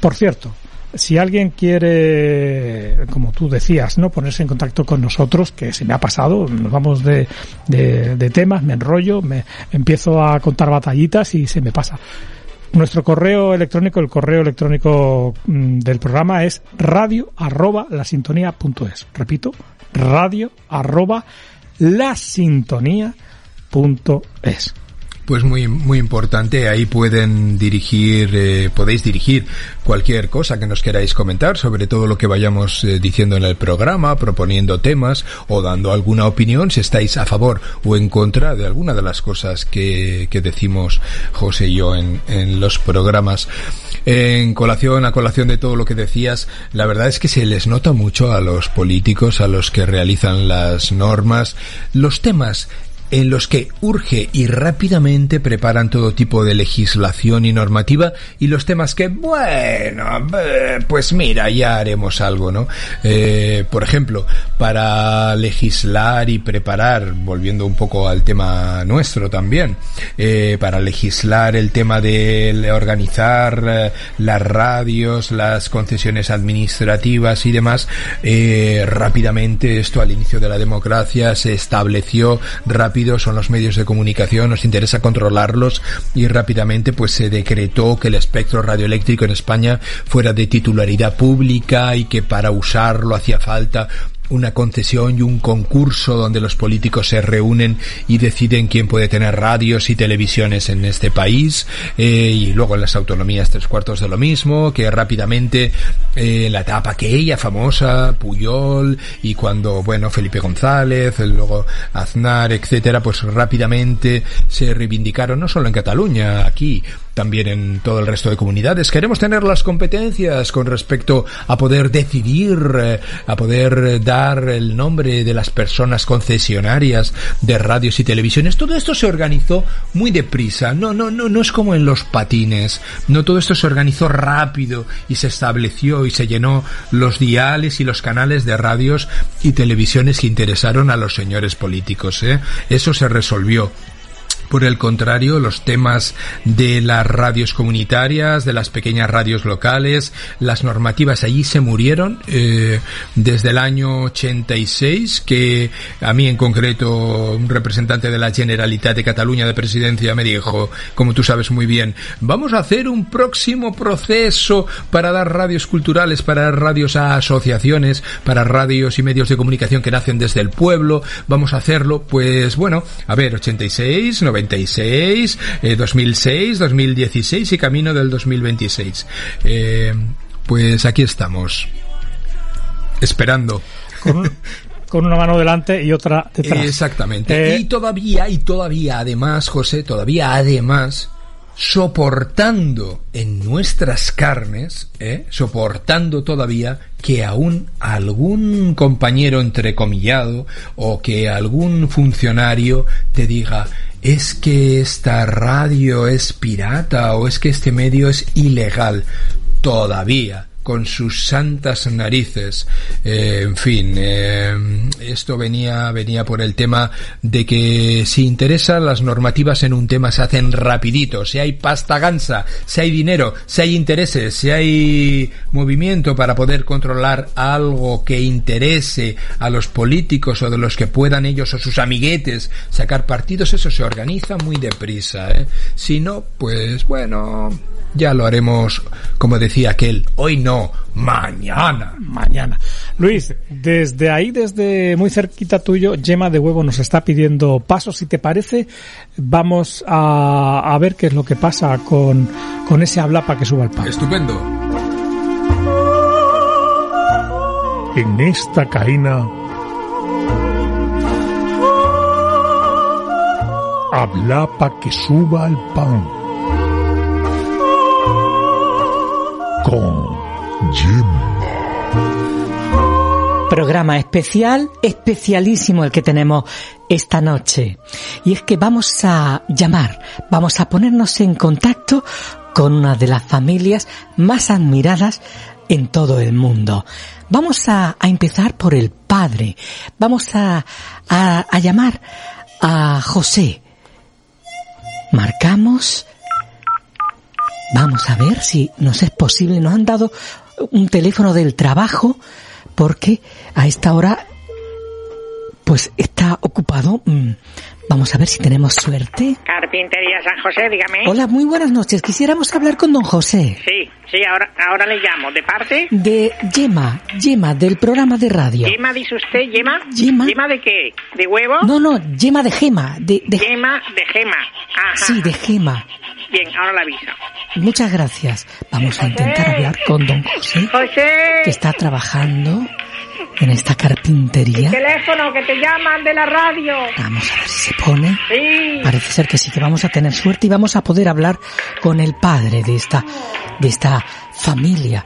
Por cierto, si alguien quiere, como tú decías, no ponerse en contacto con nosotros, que se me ha pasado, nos vamos de, de, temas, me enrollo, me empiezo a contar batallitas y se me pasa. Nuestro correo electrónico, el correo electrónico mm, del programa es radio arroba la sintonía punto es. Repito, radio arroba la sintonía punto es. Pues muy, muy importante, ahí pueden dirigir, eh, podéis dirigir cualquier cosa que nos queráis comentar sobre todo lo que vayamos eh, diciendo en el programa, proponiendo temas o dando alguna opinión si estáis a favor o en contra de alguna de las cosas que, que decimos José y yo en, en los programas. En colación, a colación de todo lo que decías, la verdad es que se les nota mucho a los políticos, a los que realizan las normas, los temas en los que urge y rápidamente preparan todo tipo de legislación y normativa y los temas que, bueno, pues mira, ya haremos algo, ¿no? Eh, por ejemplo, para legislar y preparar, volviendo un poco al tema nuestro también, eh, para legislar el tema de organizar eh, las radios, las concesiones administrativas y demás, eh, rápidamente esto al inicio de la democracia se estableció rápidamente son los medios de comunicación, nos interesa controlarlos y rápidamente pues se decretó que el espectro radioeléctrico en España fuera de titularidad pública y que para usarlo hacía falta una concesión y un concurso donde los políticos se reúnen y deciden quién puede tener radios y televisiones en este país eh, y luego en las autonomías tres cuartos de lo mismo que rápidamente eh, la etapa aquella famosa Puyol y cuando bueno Felipe González luego Aznar etcétera pues rápidamente se reivindicaron no solo en Cataluña aquí también en todo el resto de comunidades. Queremos tener las competencias con respecto a poder decidir, eh, a poder dar el nombre de las personas concesionarias de radios y televisiones. Todo esto se organizó muy deprisa. No, no, no, no es como en los patines. No todo esto se organizó rápido y se estableció y se llenó los diales y los canales de radios y televisiones que interesaron a los señores políticos. ¿eh? Eso se resolvió por el contrario, los temas de las radios comunitarias, de las pequeñas radios locales, las normativas allí se murieron eh, desde el año 86, que a mí en concreto un representante de la Generalitat de Cataluña de Presidencia me dijo, como tú sabes muy bien, vamos a hacer un próximo proceso para dar radios culturales, para dar radios a asociaciones, para radios y medios de comunicación que nacen desde el pueblo, vamos a hacerlo, pues bueno, a ver, 86, 90 96, 2006, 2016 y camino del 2026. Eh, pues aquí estamos, esperando. Con, una mano delante y otra detrás. Exactamente. Eh, y todavía, y todavía, además, José, todavía, además, soportando en nuestras carnes, ¿eh? soportando todavía que aún algún compañero entrecomillado o que algún funcionario te diga es que esta radio es pirata o es que este medio es ilegal. Todavía con sus santas narices. Eh, en fin, eh, esto venía, venía por el tema de que si interesan las normativas en un tema se hacen rapidito. Si hay pasta gansa, si hay dinero, si hay intereses, si hay movimiento para poder controlar algo que interese a los políticos o de los que puedan ellos o sus amiguetes sacar partidos, eso se organiza muy deprisa. ¿eh? Si no, pues bueno, ya lo haremos, como decía aquel, hoy no, mañana. Mañana. Luis, desde ahí, desde muy cerquita tuyo, Yema de Huevo nos está pidiendo pasos. Si te parece, vamos a, a ver qué es lo que pasa con, con ese habla para que suba el pan. Estupendo. En esta caína habla para que suba el pan. Programa especial, especialísimo el que tenemos esta noche. Y es que vamos a llamar, vamos a ponernos en contacto con una de las familias más admiradas en todo el mundo. Vamos a, empezar por el padre. Vamos a, a llamar a José. Marcamos Vamos a ver si nos es posible. Nos han dado un teléfono del trabajo porque a esta hora pues está ocupado. Mm, Vamos a ver si tenemos suerte. Carpintería San José, dígame. Hola, muy buenas noches. Quisiéramos hablar con don José. Sí, sí, ahora, ahora le llamo. ¿De parte? De Yema, Yema, del programa de radio. ¿Yema dice usted? ¿Yema? Yema. ¿Yema de qué? ¿De huevo? No, no, Yema de Gema. De, de... Yema de Gema. Ajá. Sí, de Gema. Bien, ahora la aviso. Muchas gracias. Vamos a intentar hablar con don José, José. que está trabajando en esta carpintería. Teléfono que te llaman de la radio. Vamos a ver si se pone. Sí. Parece ser que sí que vamos a tener suerte y vamos a poder hablar con el padre de esta, de esta familia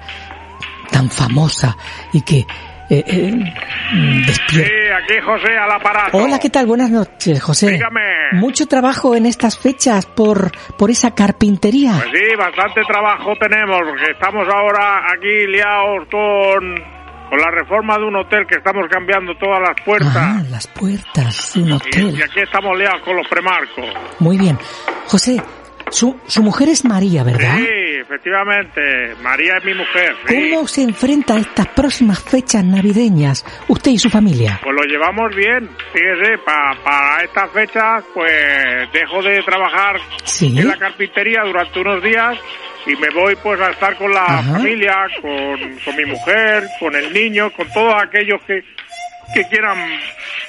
tan famosa y que eh, eh, mm, despierta. Sí, aquí José al aparato. Hola, ¿qué tal? Buenas noches, José. Dígame. Mucho trabajo en estas fechas por, por esa carpintería. Pues sí, bastante trabajo tenemos, porque estamos ahora aquí liados con, con la reforma de un hotel que estamos cambiando todas las puertas. Ah, las puertas de un Y, hotel. y aquí estamos liados con los premarcos. Muy bien. José, su, su mujer es María, ¿verdad? Sí, efectivamente. María es mi mujer. sí. ¿Cómo se enfrenta a estas próximas fechas navideñas, usted y su familia? Pues lo llevamos bien. Fíjese, pa- para estas fechas, pues dejo de trabajar Sí. en la carpintería durante unos días y me voy pues a estar con la Ajá. familia, con, con mi mujer, con el niño, con todos aquellos que, que quieran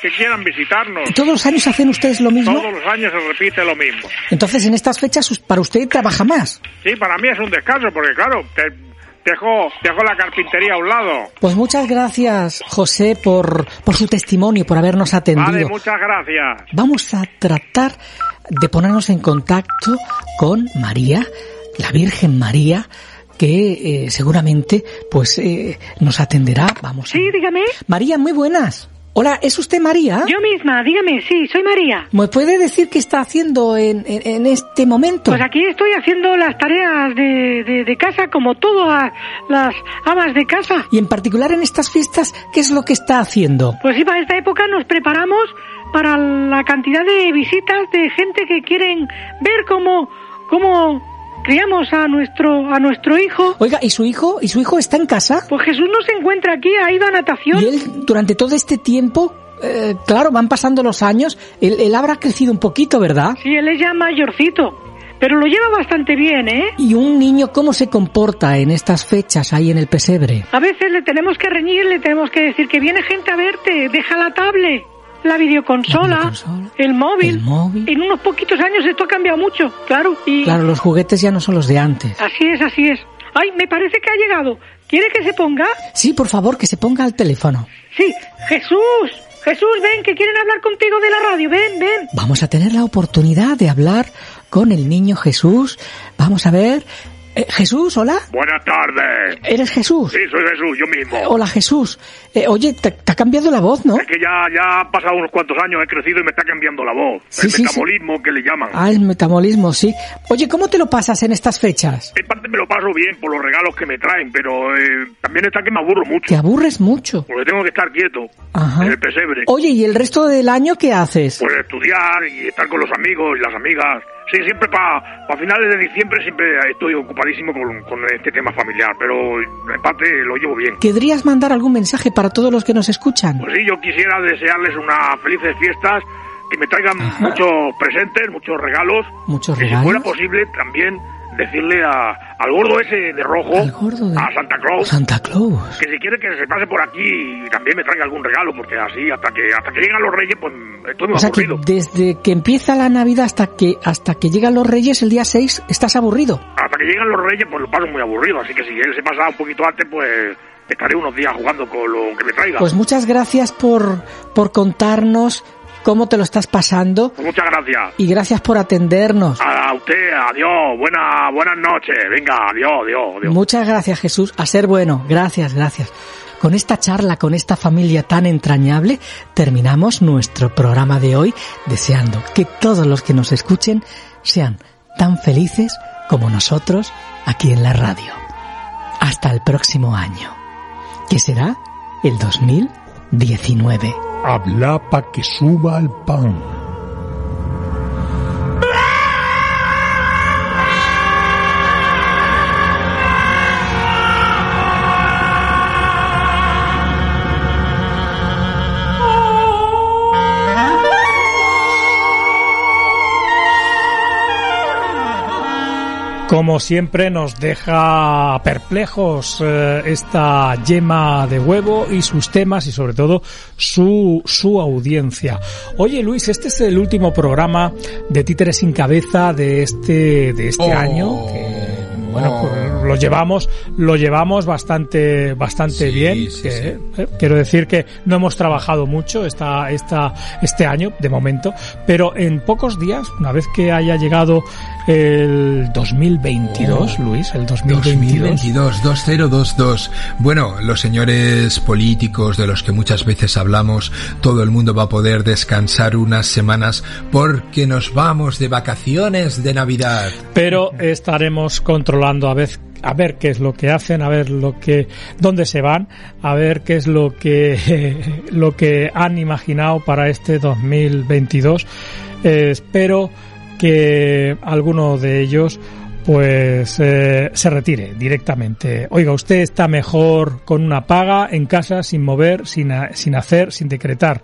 que quieran visitarnos. ¿Todos los años hacen ustedes lo mismo? Todos los años se repite lo mismo. Entonces, en estas fechas, para usted trabaja más. Sí, para mí es un descanso porque claro, te, dejo, dejo la carpintería a un lado. Pues muchas gracias, José, por, por su testimonio, por habernos atendido. Vale, muchas gracias. Vamos a tratar de ponernos en contacto con María, la Virgen María, que eh, seguramente pues eh, nos atenderá. Vamos. a- Sí, dígame. María, muy buenas. Hola, ¿es usted María? Yo misma, dígame, sí, soy María. ¿Me puede decir qué está haciendo en, en- en este momento? Pues aquí estoy haciendo las tareas de, de, de casa como todas las amas de casa. Y en particular en estas fiestas, ¿qué es lo que está haciendo? Pues sí, para esta época nos preparamos para la cantidad de visitas de gente que quieren ver cómo, cómo criamos a nuestro, a nuestro hijo. Oiga, ¿y su hijo? ¿Y su hijo está en casa? Pues Jesús no se encuentra aquí, ha ido a natación. Y él, durante todo este tiempo, eh, claro, van pasando los años, él, él habrá crecido un poquito, ¿verdad? Sí, él es ya mayorcito. Pero lo lleva bastante bien, ¿eh? ¿Y un niño cómo se comporta en estas fechas ahí en el pesebre? A veces le tenemos que reñir, le tenemos que decir que viene gente a verte, deja la tablet, la videoconsola, La videoconsola, el móvil. el móvil. En unos poquitos años esto ha cambiado mucho, claro. Y Claro, los juguetes ya no son los de antes. así es, así es. Ay, me parece que ha llegado. ¿Quiere que se ponga? Sí, por favor, que se ponga al teléfono. Sí, Jesús. Jesús, ven, que quieren hablar contigo de la radio. Ven, ven. Vamos a tener la oportunidad de hablar con el niño Jesús. Vamos a ver. Eh, Jesús, hola. Buenas tardes. ¿Eres Jesús? Sí, soy Jesús, yo mismo. Eh, Hola Jesús. Eh, oye, te, te ha cambiado la voz, ¿no? Es que ya, ya han pasado unos cuantos años, he crecido y me está cambiando la voz. Sí, el sí, metabolismo que le llaman. Ah, el metabolismo, sí. Oye, ¿cómo te lo pasas en estas fechas? En parte me lo paso bien por los regalos que me traen, pero eh, también está que me aburro mucho. Te aburres mucho. Porque tengo que estar quieto Ajá. en el pesebre. Oye, ¿y el resto del año qué haces? Pues estudiar y estar con los amigos y las amigas. Sí, siempre para finales de diciembre siempre estoy ocupadísimo con, con este tema familiar, pero en parte lo llevo bien. ¿Querrías mandar algún mensaje para todos los que nos escuchan? Pues sí, yo quisiera desearles unas felices fiestas, que me traigan muchos presentes, muchos regalos. Muchos y si regalos. fuera posible también decirle a, al gordo ese de rojo, Al gordo de- a Santa Claus, Santa Claus. que si quiere que se pase por aquí y también me traiga algún regalo, porque así hasta que hasta que llegan los reyes, pues estoy muy O sea que aburrido. desde que empieza la Navidad hasta que hasta que llegan los Reyes el día 6 estás aburrido. Hasta que llegan los reyes, pues lo paso muy aburrido, así que si él se pasa un poquito antes, pues estaré unos días jugando con lo que me traiga. Pues muchas gracias por por contarnos cómo te lo estás pasando Pues muchas gracias. y gracias por atendernos. A usted, adiós, buena, buenas noches, venga, adiós, adiós, adiós. Muchas gracias Jesús, a ser bueno, gracias, gracias. Con esta charla, con esta familia tan entrañable, terminamos nuestro programa de hoy deseando que todos los que nos escuchen sean tan felices como nosotros aquí en la radio. Hasta el próximo año, que será el 2019. Habla pa' que suba el pan. Como siempre nos deja perplejos eh, esta yema de huevo y sus temas y sobre todo su, su audiencia. Oye Luis, este es el último programa de Títeres sin Cabeza de este, de este Oh. año. Que, bueno, pues lo llevamos, lo llevamos bastante, bastante Sí, bien. sí, que, sí. eh, quiero decir que no hemos trabajado mucho esta, esta, este año, de momento, pero en pocos días, una vez que haya llegado el 2022, Oh. Luis, el 2022. 2022, 2022. Bueno, los señores políticos de los que muchas veces hablamos, todo el mundo va a poder descansar unas semanas porque nos vamos de vacaciones de Navidad. pero estaremos controlando a ver a ver qué es lo que hacen, a ver lo que dónde se van, a ver qué es lo que lo que han imaginado para este 2022. Eh, espero que alguno de ellos pues eh, se retire directamente. Oiga, usted está mejor con una paga en casa sin mover, sin, sin hacer, sin decretar.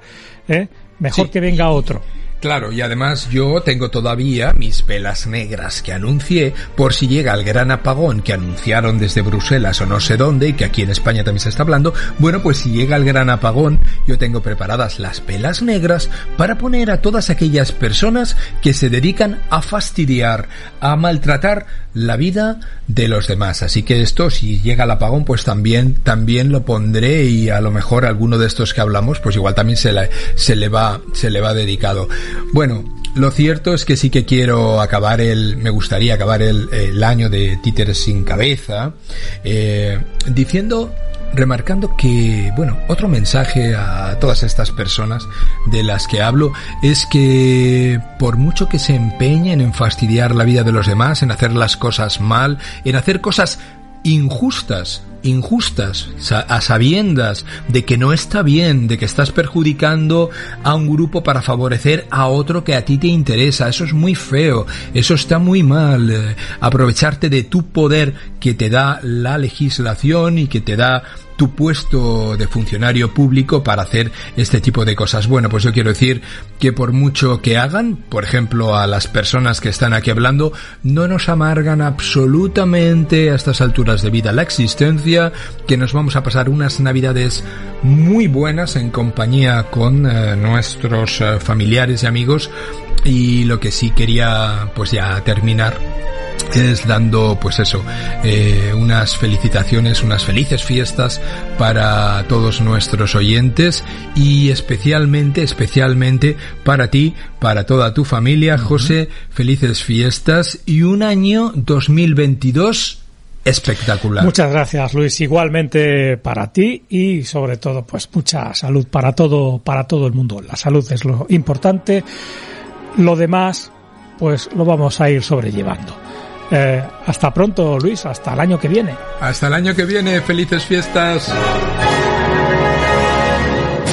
¿eh? Mejor Sí. que venga otro. Claro, y además yo tengo todavía mis velas negras que anuncié por si llega el gran apagón que anunciaron desde Bruselas o no sé dónde y que aquí en España también se está hablando. Bueno, pues si llega el gran apagón, yo tengo preparadas las velas negras para poner a todas aquellas personas que se dedican a fastidiar, a maltratar la vida de los demás. Así que esto, si llega el apagón, pues también, también lo pondré y a lo mejor alguno de estos que hablamos, pues igual también se le, se le va, se le va dedicado. Bueno, lo cierto es que sí que quiero acabar el, me gustaría acabar el, el año de títeres sin cabeza, eh, diciendo remarcando que, bueno, otro mensaje a todas estas personas de las que hablo es que por mucho que se empeñen en fastidiar la vida de los demás, en hacer las cosas mal, en hacer cosas injustas, injustas, a sabiendas de que no está bien, de que estás perjudicando a un grupo para favorecer a otro que a ti te interesa. Eso es muy feo, eso está muy mal. eh, aprovecharte de tu poder que te da la legislación y que te da tu puesto de funcionario público para hacer este tipo de cosas. Bueno, pues yo quiero decir que por mucho que hagan, por ejemplo, a las personas que están aquí hablando, no nos amargan absolutamente a estas alturas de vida la existencia, que nos vamos a pasar unas navidades muy buenas en compañía con eh, nuestros eh, familiares y amigos. Y lo que sí quería pues ya terminar es dando pues eso eh, unas felicitaciones unas felices fiestas para todos nuestros oyentes y especialmente especialmente para ti para toda tu familia José. Felices fiestas y un año 2022 espectacular Muchas gracias, Luis. Igualmente para ti y sobre todo, pues mucha salud para todo, para todo el mundo. La salud es lo importante. Lo demás, pues lo vamos a ir sobrellevando. Eh, hasta pronto, Luis. Hasta el año que viene. hasta el año que viene felices fiestas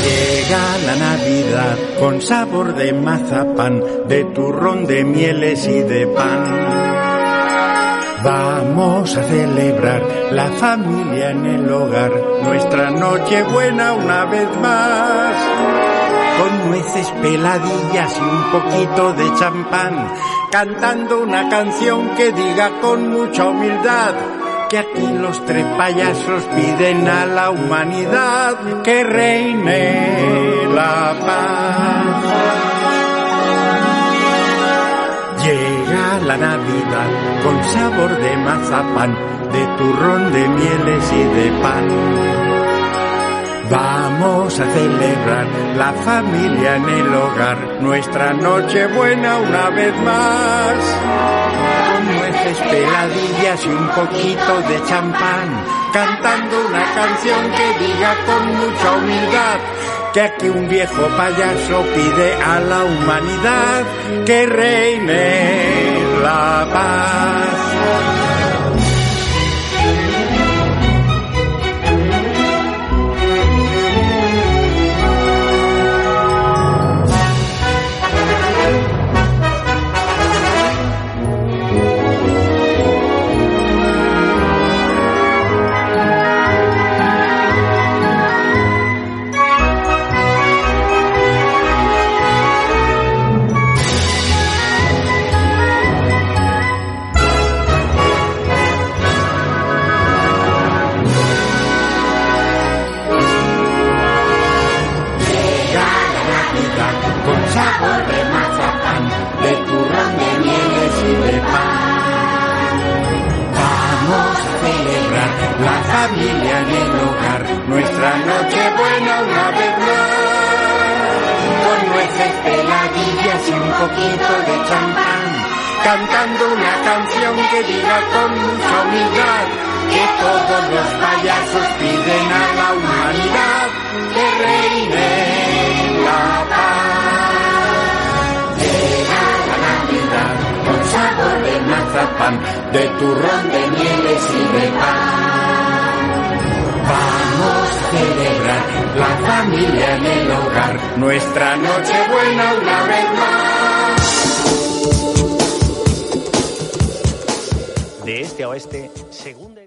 Llega la Navidad con sabor de mazapán, de turrón, de mieles y de pan. Vamos a celebrar la familia en el hogar, nuestra noche buena una vez más. Con nueces peladillas y un poquito de champán, cantando una canción que diga con mucha humildad que aquí los tres payasos piden a la humanidad que reine la paz. La Navidad con sabor de mazapán, de turrón, de mieles y de pan. Vamos a celebrar la familia en el hogar, nuestra noche buena una vez más. Con nueces peladillas y un poquito de champán, cantando una canción que diga con mucha humildad que aquí un viejo payaso pide a la humanidad que reine la nuestra noche buena una vez más. Con nueces, peladillas y un poquito de champán, cantando una canción que diga con mucha humildad que todos los payasos piden a la humanidad que reine la paz. Llega la Navidad con sabor de mazapán, de turrón, de mieles y de pan. Vamos a celebrar la familia en el hogar, nuestra noche buena una vez más. De este a oeste, segunda